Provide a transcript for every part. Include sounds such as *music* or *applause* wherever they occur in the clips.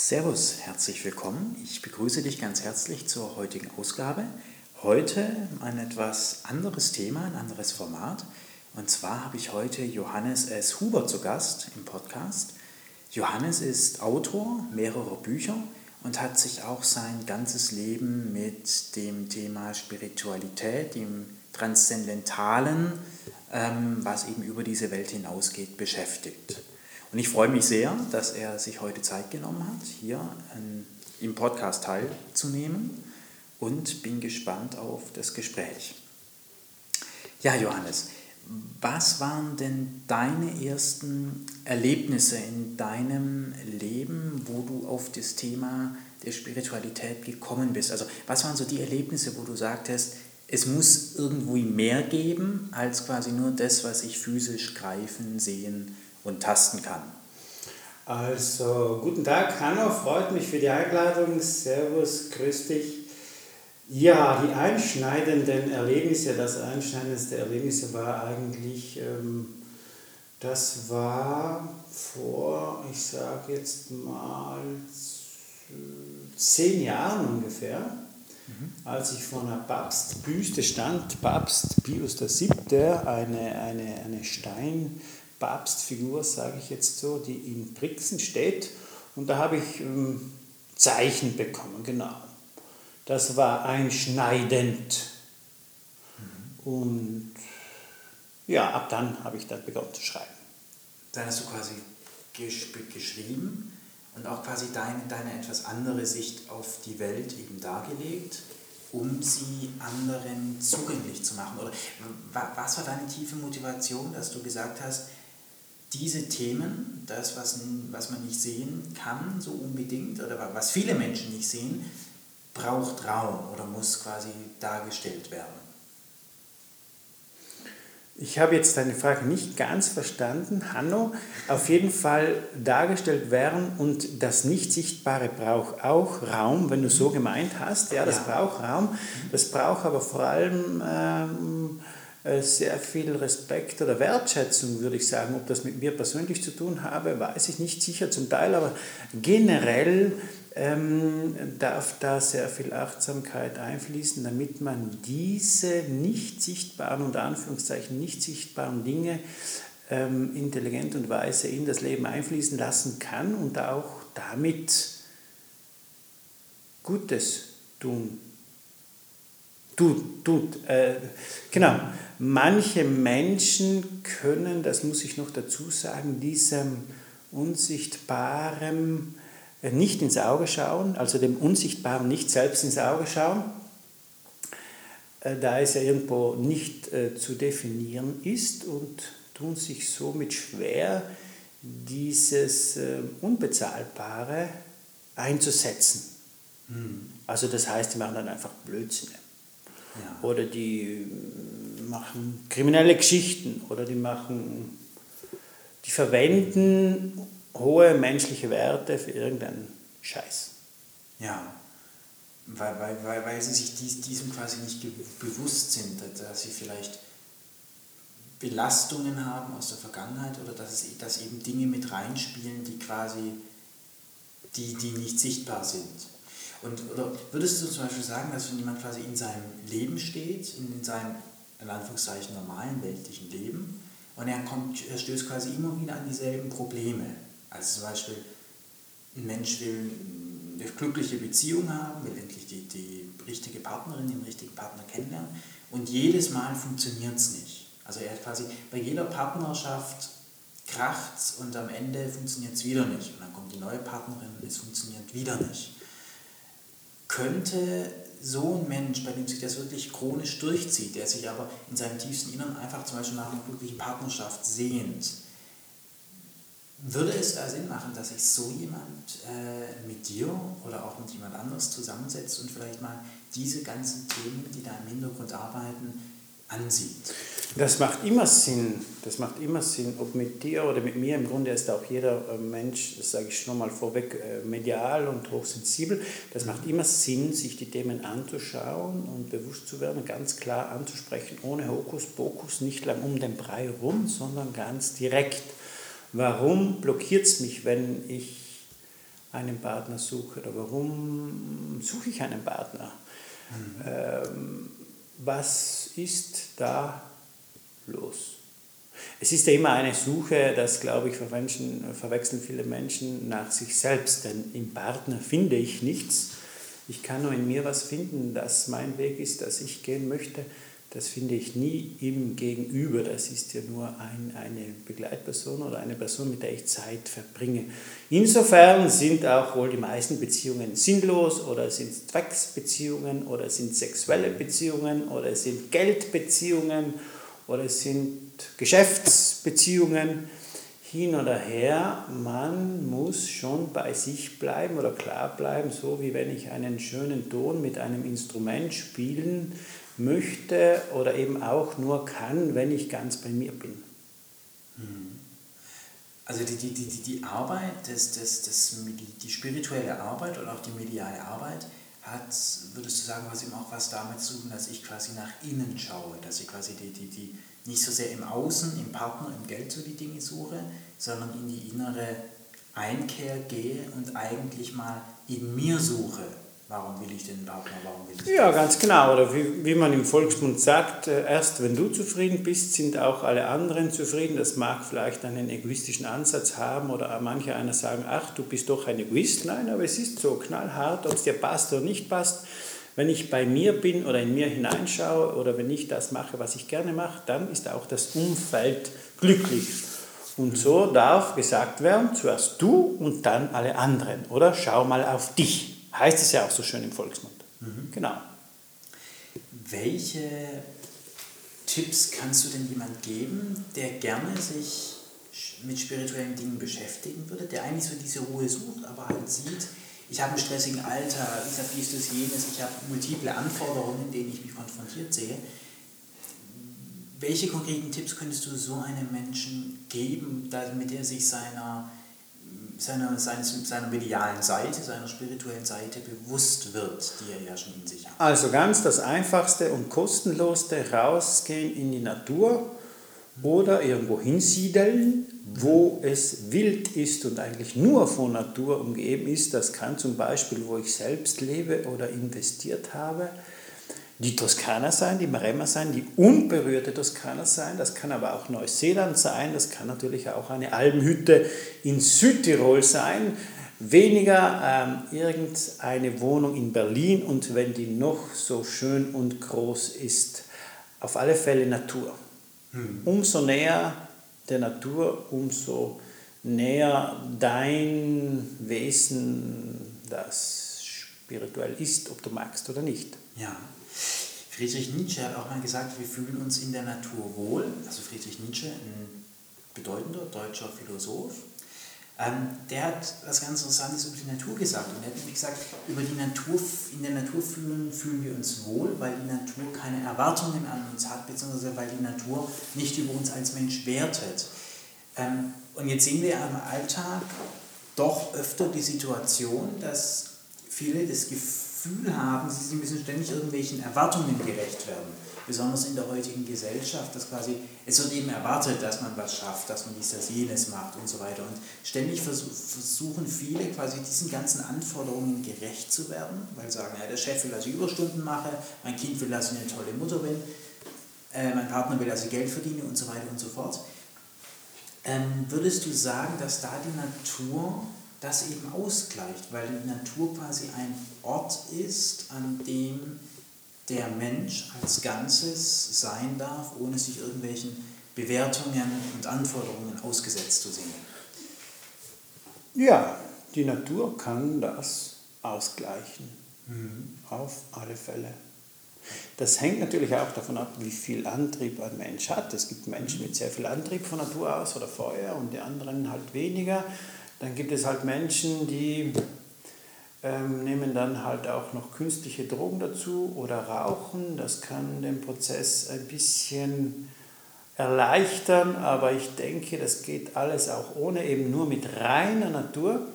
Servus, herzlich willkommen. Ich begrüße dich ganz herzlich zur heutigen Ausgabe. Heute ein etwas anderes Thema, ein anderes Format. Und zwar habe ich heute Johannes S. Huber zu Gast im Podcast. Johannes ist Autor mehrerer Bücher und hat sich auch sein ganzes Leben mit dem Thema Spiritualität, dem Transzendentalen, ähm, was eben über diese Welt hinausgeht, beschäftigt. Und ich freue mich sehr, dass er sich heute Zeit genommen hat, hier im Podcast teilzunehmen und bin gespannt auf das Gespräch. Ja, Johannes, was waren denn deine ersten Erlebnisse in deinem Leben, wo du auf das Thema der Spiritualität gekommen bist? Also was waren so die Erlebnisse, wo du sagtest, es muss irgendwo mehr geben als quasi nur das, was ich physisch greifen, sehen und tasten kann? Also, guten Tag, Hanno, freut mich für die Einladung. Servus, grüß dich. Ja, die einschneidenden Erlebnisse, das einschneidendste Erlebnis war eigentlich, ähm, das war vor, ich sage jetzt mal, zehn Jahren ungefähr, mhm. als ich vor einer Papstbüste stand, Papst Pius VII., eine, eine, eine Stein, Papstfigur, sage ich jetzt so, die in Brixen steht. Und da habe ich ähm, Zeichen bekommen, genau. Das war einschneidend. Mhm. Und ja, ab dann habe ich dann begonnen zu schreiben. Dann hast du quasi geschrieben und auch quasi deine, deine etwas andere Sicht auf die Welt eben dargelegt, um sie anderen zugänglich zu machen. Oder was war deine tiefe Motivation, dass du gesagt hast, diese Themen, das, was, was man nicht sehen kann, so unbedingt, oder was viele Menschen nicht sehen, braucht Raum oder muss quasi dargestellt werden. Ich habe jetzt deine Frage nicht ganz verstanden, Hanno. Auf jeden Fall dargestellt werden und das Nicht-Sichtbare braucht auch Raum, wenn du so gemeint hast. Ja, das ja. braucht Raum. Das braucht aber vor allem ähm, äh, sehr viel Respekt oder Wertschätzung, würde ich sagen. Ob das mit mir persönlich zu tun habe, weiß ich nicht sicher zum Teil, aber generell ähm, darf da sehr viel Achtsamkeit einfließen, damit man diese nicht sichtbaren, unter Anführungszeichen nicht sichtbaren Dinge ähm, intelligent und weise in das Leben einfließen lassen kann und auch damit Gutes tun tut, tut. Äh, genau. Manche Menschen können, das muss ich noch dazu sagen, diesem Unsichtbaren äh, nicht ins Auge schauen, also dem Unsichtbaren nicht selbst ins Auge schauen, äh, da es ja irgendwo nicht äh, zu definieren ist und tun sich somit schwer, dieses Unbezahlbare einzusetzen. Hm. Also das heißt, die machen dann einfach Blödsinn. Ja. Oder die machen kriminelle Geschichten oder die machen, die verwenden hohe menschliche Werte für irgendeinen Scheiß. Ja, weil, weil, weil, weil sie sich dies, diesem quasi nicht bewusst sind, dass sie vielleicht Belastungen haben aus der Vergangenheit oder dass, es, dass eben Dinge mit reinspielen, die quasi die, die nicht sichtbar sind. Und oder würdest du zum Beispiel sagen, dass wenn jemand quasi in seinem Leben steht, in seinem in Anführungszeichen normalen weltlichen Leben, und er, kommt, er stößt quasi immer wieder an dieselben Probleme. Also zum Beispiel, ein Mensch will eine glückliche Beziehung haben, will endlich die, die richtige Partnerin, den richtigen Partner kennenlernen und jedes Mal funktioniert es nicht. Also er hat quasi bei jeder Partnerschaft kracht und am Ende funktioniert es wieder nicht. Und dann kommt die neue Partnerin und es funktioniert wieder nicht könnte so ein Mensch, bei dem sich das wirklich chronisch durchzieht, der sich aber in seinem tiefsten Innern einfach zum Beispiel nach einer glücklichen Partnerschaft sehnt, würde es da Sinn machen, dass sich so jemand äh, mit dir oder auch mit jemand anderes zusammensetzt und vielleicht mal diese ganzen Themen, die da im Hintergrund arbeiten, ansieht? Das macht immer Sinn. Das macht immer Sinn, ob mit dir oder mit mir. Im Grunde ist auch jeder äh, Mensch, das sage ich schon mal vorweg, äh, medial und hochsensibel. Das macht immer Sinn, sich die Themen anzuschauen und bewusst zu werden, ganz klar anzusprechen, ohne Hokuspokus, nicht lang um den Brei rum, sondern ganz direkt. Warum blockiert es mich, wenn ich einen Partner suche oder warum suche ich einen Partner? Mhm. Ähm, was ist da los? Es ist ja immer eine Suche, das glaube ich verwechseln viele Menschen nach sich selbst, denn im Partner finde ich nichts. Ich kann nur in mir was finden, das mein Weg ist, dass ich gehen möchte. Das finde ich nie im Gegenüber. Das ist ja nur ein, eine Begleitperson oder eine Person, mit der ich Zeit verbringe. Insofern sind auch wohl die meisten Beziehungen sinnlos oder sind Zwecksbeziehungen oder sind sexuelle Beziehungen oder sind Geldbeziehungen oder sind Geschäftsbeziehungen hin oder her. Man muss schon bei sich bleiben oder klar bleiben, so wie wenn ich einen schönen Ton mit einem Instrument spielen möchte oder eben auch nur kann, wenn ich ganz bei mir bin. Mhm. Also die, die, die, die Arbeit, das, das, das, die spirituelle Arbeit oder auch die mediale Arbeit hat, würdest du sagen, was eben auch was damit zu tun, dass ich quasi nach innen schaue, dass ich quasi die, die, die nicht so sehr im Außen, im Partner, im Geld so die Dinge suche, sondern in die innere Einkehr gehe und eigentlich mal in mir suche, warum will ich den Partner, warum will ich Ja, ganz genau. Oder wie, wie man im Volksmund sagt, äh, erst wenn du zufrieden bist, sind auch alle anderen zufrieden. Das mag vielleicht einen egoistischen Ansatz haben oder manche einer sagen, ach, du bist doch ein Egoist. Nein, aber es ist so knallhart, ob es dir passt oder nicht passt. Wenn ich bei mir bin oder in mir hineinschaue oder wenn ich das mache, was ich gerne mache, dann ist auch das Umfeld glücklich. Und so darf gesagt werden, zuerst du und dann alle anderen. Oder schau mal auf dich. Heißt es ja auch so schön im Volksmund. Mhm. Genau. Welche Tipps kannst du denn jemand geben, der gerne sich mit spirituellen Dingen beschäftigen würde, der eigentlich so diese Ruhe sucht, aber halt sieht, ich habe einen stressigen Alter, ich habe dies, das, jenes, ich habe multiple Anforderungen, denen ich mich konfrontiert sehe. Welche konkreten Tipps könntest du so einem Menschen geben, damit er sich seiner seiner, seiner, seiner medialen Seite, seiner spirituellen Seite bewusst wird, die er ja schon in sich hat. Also ganz das Einfachste und Kostenlosste, rausgehen in die Natur oder irgendwo hinsiedeln, wo es wild ist und eigentlich nur von Natur umgeben ist. Das kann zum Beispiel, wo ich selbst lebe oder investiert habe, die Toskana sein, die Maremma sein, die unberührte Toskana sein, das kann aber auch Neuseeland sein, das kann natürlich auch eine Albenhütte in Südtirol sein, weniger ähm, irgendeine Wohnung in Berlin und wenn die noch so schön und groß ist, auf alle Fälle Natur. Hm. Umso näher der Natur, umso näher dein Wesen, das spirituell ist, ob du magst oder nicht. Ja. Friedrich Nietzsche hat auch mal gesagt, wir fühlen uns in der Natur wohl. Also Friedrich Nietzsche, ein bedeutender deutscher Philosoph, ähm, der hat was ganz Interessantes über die Natur gesagt. Und er hat nämlich gesagt, über die Natur, in der Natur fühlen, fühlen wir uns wohl, weil die Natur keine Erwartungen an uns hat, beziehungsweise weil die Natur nicht über uns als Mensch wertet. Ähm, und jetzt sehen wir im Alltag doch öfter die Situation, dass viele das Gefühl Gefühl haben, sie müssen ständig irgendwelchen Erwartungen gerecht werden. Besonders in der heutigen Gesellschaft, dass quasi, es wird eben erwartet, dass man was schafft, dass man dies, das, jenes macht und so weiter. Und ständig versuchen viele quasi diesen ganzen Anforderungen gerecht zu werden, weil sagen, ja, der Chef will, dass ich Überstunden mache, mein Kind will, dass ich eine tolle Mutter bin, äh, mein Partner will, dass ich Geld verdiene und so weiter und so fort. Ähm, würdest du sagen, dass da die Natur das eben ausgleicht, weil die Natur quasi ein Ort ist, an dem der Mensch als Ganzes sein darf, ohne sich irgendwelchen Bewertungen und Anforderungen ausgesetzt zu sehen. Ja, die Natur kann das ausgleichen, mhm. auf alle Fälle. Das hängt natürlich auch davon ab, wie viel Antrieb ein Mensch hat. Es gibt Menschen mit sehr viel Antrieb von Natur aus oder Feuer und die anderen halt weniger. Dann gibt es halt Menschen, die ähm, nehmen dann halt auch noch künstliche Drogen dazu oder rauchen. Das kann den Prozess ein bisschen erleichtern, aber ich denke, das geht alles auch ohne, eben nur mit reiner Natur.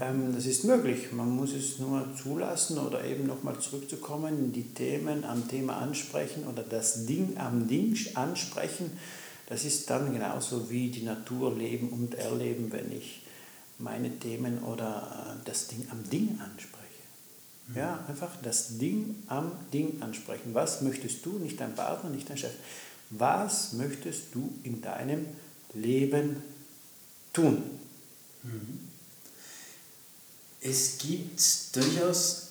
Ähm, das ist möglich, man muss es nur zulassen oder eben nochmal zurückzukommen, die Themen am Thema ansprechen oder das Ding am Ding ansprechen. Das ist dann genauso wie die Natur leben und erleben, wenn ich meine Themen oder äh, das Ding am Ding anspreche. Mhm. Ja, einfach das Ding am Ding ansprechen. Was möchtest du, nicht dein Partner, nicht dein Chef, was möchtest du in deinem Leben tun? Mhm. Es gibt durchaus,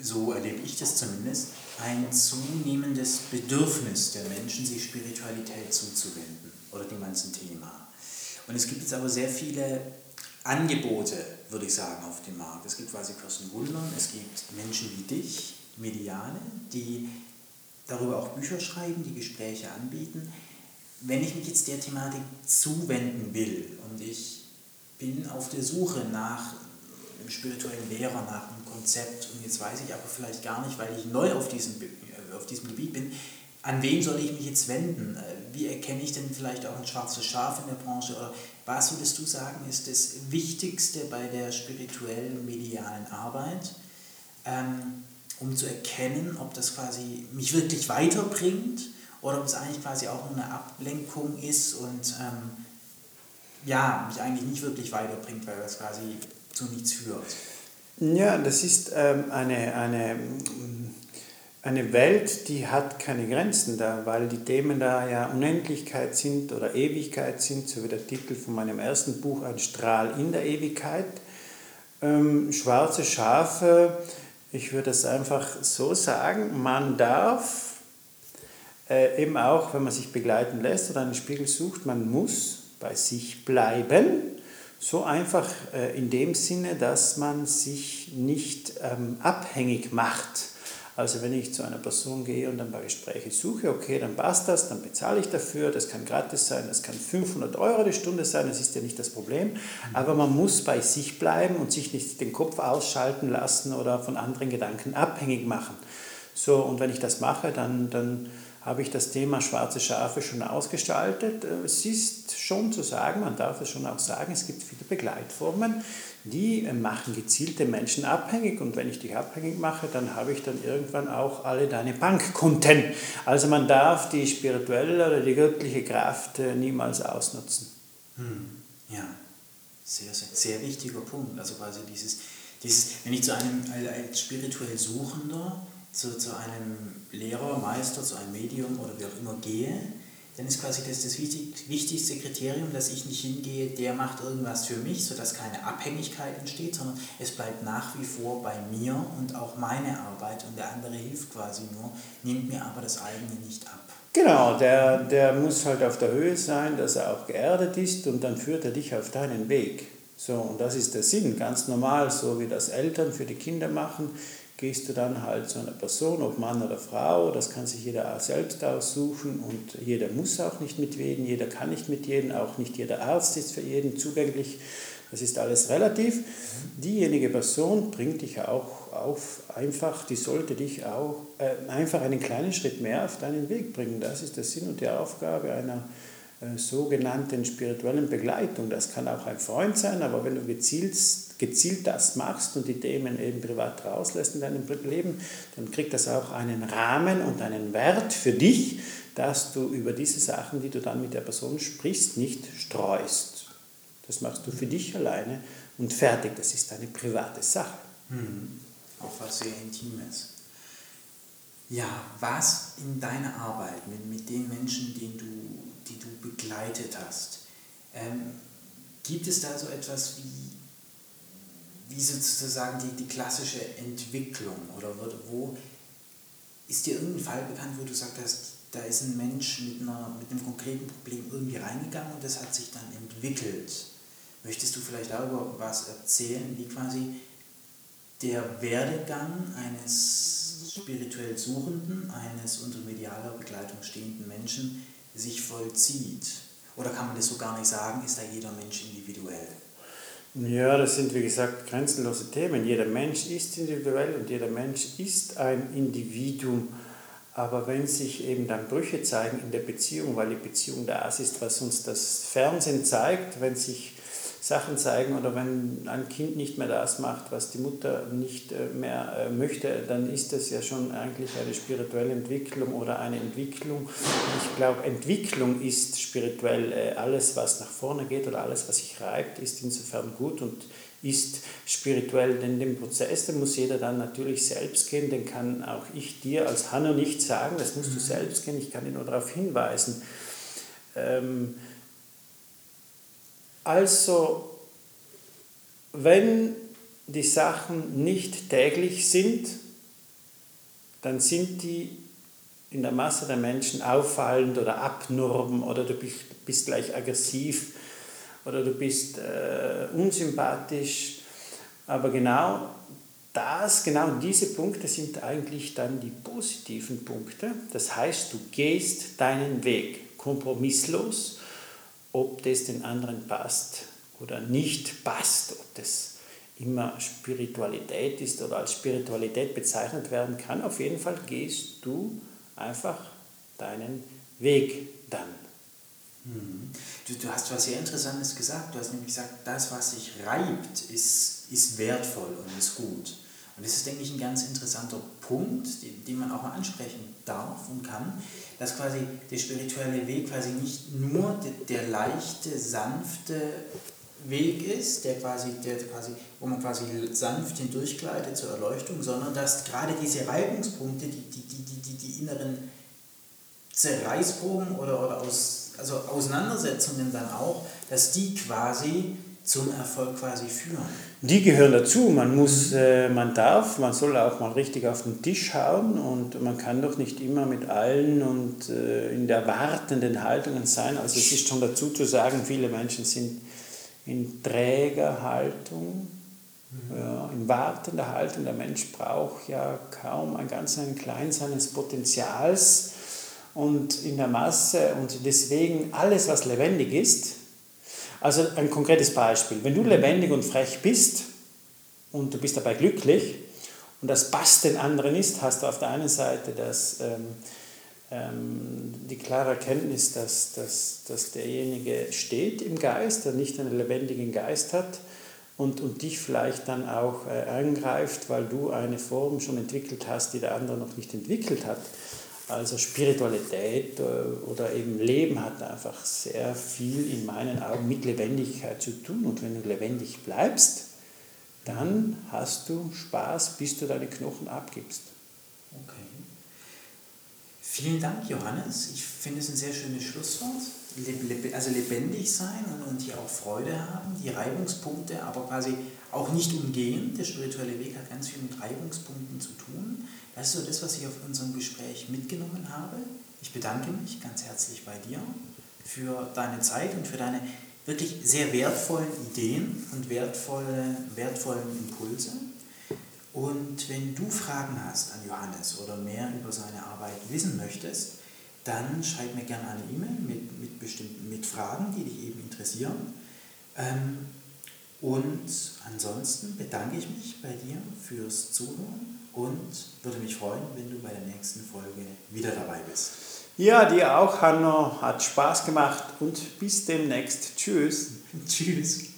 so erlebe ich das zumindest, ein zunehmendes Bedürfnis der Menschen, sich Spiritualität zuzuwenden oder dem ganzen Thema. Und es gibt jetzt aber sehr viele Angebote, würde ich sagen, auf dem Markt. Es gibt quasi Kirsten Wundern, es gibt Menschen wie dich, Mediane, die darüber auch Bücher schreiben, die Gespräche anbieten. Wenn ich mich jetzt der Thematik zuwenden will und ich bin auf der Suche nach einem spirituellen Lehrer, nach einem Konzept und jetzt weiß ich aber vielleicht gar nicht, weil ich neu auf diesem, äh, auf diesem Gebiet bin, an wen soll ich mich jetzt wenden? Äh, wie erkenne ich denn vielleicht auch ein schwarzes Schaf in der Branche? Oder was würdest du sagen, ist das Wichtigste bei der spirituellen, medialen Arbeit, ähm, um zu erkennen, ob das quasi mich wirklich weiterbringt oder ob es eigentlich quasi auch nur eine Ablenkung ist und ähm, ja, mich eigentlich nicht wirklich weiterbringt, weil das quasi zu nichts führt? Ja, das ist ähm, eine, eine eine Welt, die hat keine Grenzen da, weil die Themen da ja Unendlichkeit sind oder Ewigkeit sind, so wie der Titel von meinem ersten Buch, Ein Strahl in der Ewigkeit. Ähm, schwarze Schafe, ich würde es einfach so sagen, man darf äh, eben auch, wenn man sich begleiten lässt oder einen Spiegel sucht, man muss bei sich bleiben. So einfach äh, in dem Sinne, dass man sich nicht ähm, abhängig macht also wenn ich zu einer Person gehe und ein paar Gespräche suche, okay, dann passt das, dann bezahle ich dafür, das kann gratis sein, das kann 500 Euro die Stunde sein, das ist ja nicht das Problem, aber man muss bei sich bleiben und sich nicht den Kopf ausschalten lassen oder von anderen Gedanken abhängig machen. So, und wenn ich das mache, dann, dann habe ich das Thema schwarze Schafe schon ausgestaltet. Es ist schon zu sagen, man darf es schon auch sagen, es gibt viele Begleitformen, die machen gezielte Menschen abhängig und wenn ich dich abhängig mache, dann habe ich dann irgendwann auch alle deine Bankkonten. Also man darf die spirituelle oder die göttliche Kraft äh, niemals ausnutzen. Hm. Ja, sehr, sehr, sehr wichtiger Punkt. Also quasi dieses, dieses wenn ich zu einem als spirituell Suchender, zu, zu einem Lehrer, Meister, zu einem Medium oder wie auch immer gehe, dann ist quasi das das wichtigste Kriterium, dass ich nicht hingehe, der macht irgendwas für mich, sodass keine Abhängigkeit entsteht, sondern es bleibt nach wie vor bei mir und auch meine Arbeit und der andere hilft quasi nur, nimmt mir aber das eigene nicht ab. Genau, der, der muss halt auf der Höhe sein, dass er auch geerdet ist und dann führt er dich auf deinen Weg. So, und das ist der Sinn, ganz normal, so wie das Eltern für die Kinder machen gehst du dann halt zu einer Person, ob Mann oder Frau, das kann sich jeder selbst aussuchen und jeder muss auch nicht mit jedem, jeder kann nicht mit jedem, auch nicht jeder Arzt ist für jeden zugänglich, das ist alles relativ. Diejenige Person bringt dich auch auf, einfach, die sollte dich auch äh, einfach einen kleinen Schritt mehr auf deinen Weg bringen. Das ist der Sinn und die Aufgabe einer äh, sogenannten spirituellen Begleitung. Das kann auch ein Freund sein, aber wenn du gezielt, gezielt das machst und die Themen eben privat rauslässt in deinem Leben, dann kriegt das auch einen Rahmen und einen Wert für dich, dass du über diese Sachen, die du dann mit der Person sprichst, nicht streust. Das machst du für dich alleine und fertig. Das ist eine private Sache. Mhm. Auch was sehr Intimes. Ja, was in deiner Arbeit mit, mit den Menschen, denen du die du begleitet hast. Ähm, gibt es da so etwas wie, wie sozusagen die, die klassische Entwicklung oder wo ist dir irgendein Fall bekannt, wo du gesagt hast, da ist ein Mensch mit, einer, mit einem konkreten Problem irgendwie reingegangen und das hat sich dann entwickelt. Möchtest du vielleicht darüber was erzählen, wie quasi der Werdegang eines spirituell Suchenden, eines unter medialer Begleitung stehenden Menschen sich vollzieht? Oder kann man das so gar nicht sagen, ist da jeder Mensch individuell? Ja, das sind wie gesagt grenzenlose Themen. Jeder Mensch ist individuell und jeder Mensch ist ein Individuum. Aber wenn sich eben dann Brüche zeigen in der Beziehung, weil die Beziehung das ist, was uns das Fernsehen zeigt, wenn sich Sachen zeigen oder wenn ein Kind nicht mehr das macht, was die Mutter nicht äh, mehr äh, möchte, dann ist das ja schon eigentlich eine spirituelle Entwicklung oder eine Entwicklung. Ich glaube, Entwicklung ist spirituell äh, alles, was nach vorne geht oder alles, was sich reibt, ist insofern gut und ist spirituell, denn den Prozess, den muss jeder dann natürlich selbst gehen, den kann auch ich dir als Hanno nicht sagen, das musst du mhm. selbst gehen, ich kann dir nur darauf hinweisen. Ähm, also, wenn die Sachen nicht täglich sind, dann sind die in der Masse der Menschen auffallend oder abnorm oder du bist gleich aggressiv oder du bist äh, unsympathisch. Aber genau das, genau diese Punkte sind eigentlich dann die positiven Punkte. Das heißt, du gehst deinen Weg kompromisslos ob das den anderen passt oder nicht passt, ob das immer Spiritualität ist oder als Spiritualität bezeichnet werden kann. Auf jeden Fall gehst du einfach deinen Weg dann. Mhm. Du, du, hast was sehr Interessantes gesagt. Du hast nämlich gesagt, das, was sich reibt, ist, ist wertvoll und ist gut. Und das ist, denke ich, ein ganz interessanter Punkt, den, den man auch mal ansprechen darf und kann dass quasi der spirituelle Weg quasi nicht nur der, der leichte, sanfte Weg ist, der quasi, der quasi, wo man quasi sanft hindurchgleitet zur Erleuchtung, sondern dass gerade diese Reibungspunkte, die, die, die, die, die inneren Zerreißproben oder, oder aus, also Auseinandersetzungen dann auch, dass die quasi zum Erfolg quasi führen. Die gehören dazu. Man muss, äh, man darf, man soll auch mal richtig auf den Tisch hauen und man kann doch nicht immer mit allen und äh, in der wartenden Haltungen sein. Also es ist schon dazu zu sagen, viele Menschen sind in Trägerhaltung, mhm. ja, in wartender Haltung. Der Mensch braucht ja kaum ein ganz ein klein seines Potenzials und in der Masse und deswegen alles, was lebendig ist, also ein konkretes Beispiel. Wenn du lebendig und frech bist und du bist dabei glücklich und das passt den anderen ist, hast du auf der einen Seite das, ähm, ähm, die klare Erkenntnis, dass, dass, dass derjenige steht im Geist, der nicht einen lebendigen Geist hat und, und dich vielleicht dann auch äh, angreift, weil du eine Form schon entwickelt hast, die der andere noch nicht entwickelt hat. Also Spiritualität äh, oder eben Leben hat einfach sehr viel in meinen Augen mit Lebendigkeit zu tun. Und wenn du lebendig bleibst, dann hast du Spaß, bis du deine Knochen abgibst. Okay. Vielen Dank, Johannes. Ich finde es ein sehr schönes Schlusswort. Also lebendig sein und hier auch Freude haben, die Reibungspunkte, aber quasi auch nicht umgehen. Der spirituelle Weg hat ganz viel mit Reibungspunkten zu tun. Das ist so das, was ich auf unserem Gespräch mitgenommen habe. Ich bedanke mich ganz herzlich bei dir für deine Zeit und für deine wirklich sehr wertvollen Ideen und wertvolle, wertvollen Impulse. Und wenn du Fragen hast an Johannes oder mehr über seine Arbeit wissen möchtest, dann schreib mir gerne eine E-Mail mit, mit bestimmten mit Fragen, die dich eben interessieren. Ähm, und ansonsten bedanke ich mich bei dir fürs Zuhören und würde mich freuen, wenn du bei der nächsten Folge wieder dabei bist. Ja, dir auch, Hanno. Hat Spaß gemacht und bis demnächst. Tschüss. *laughs* Tschüss.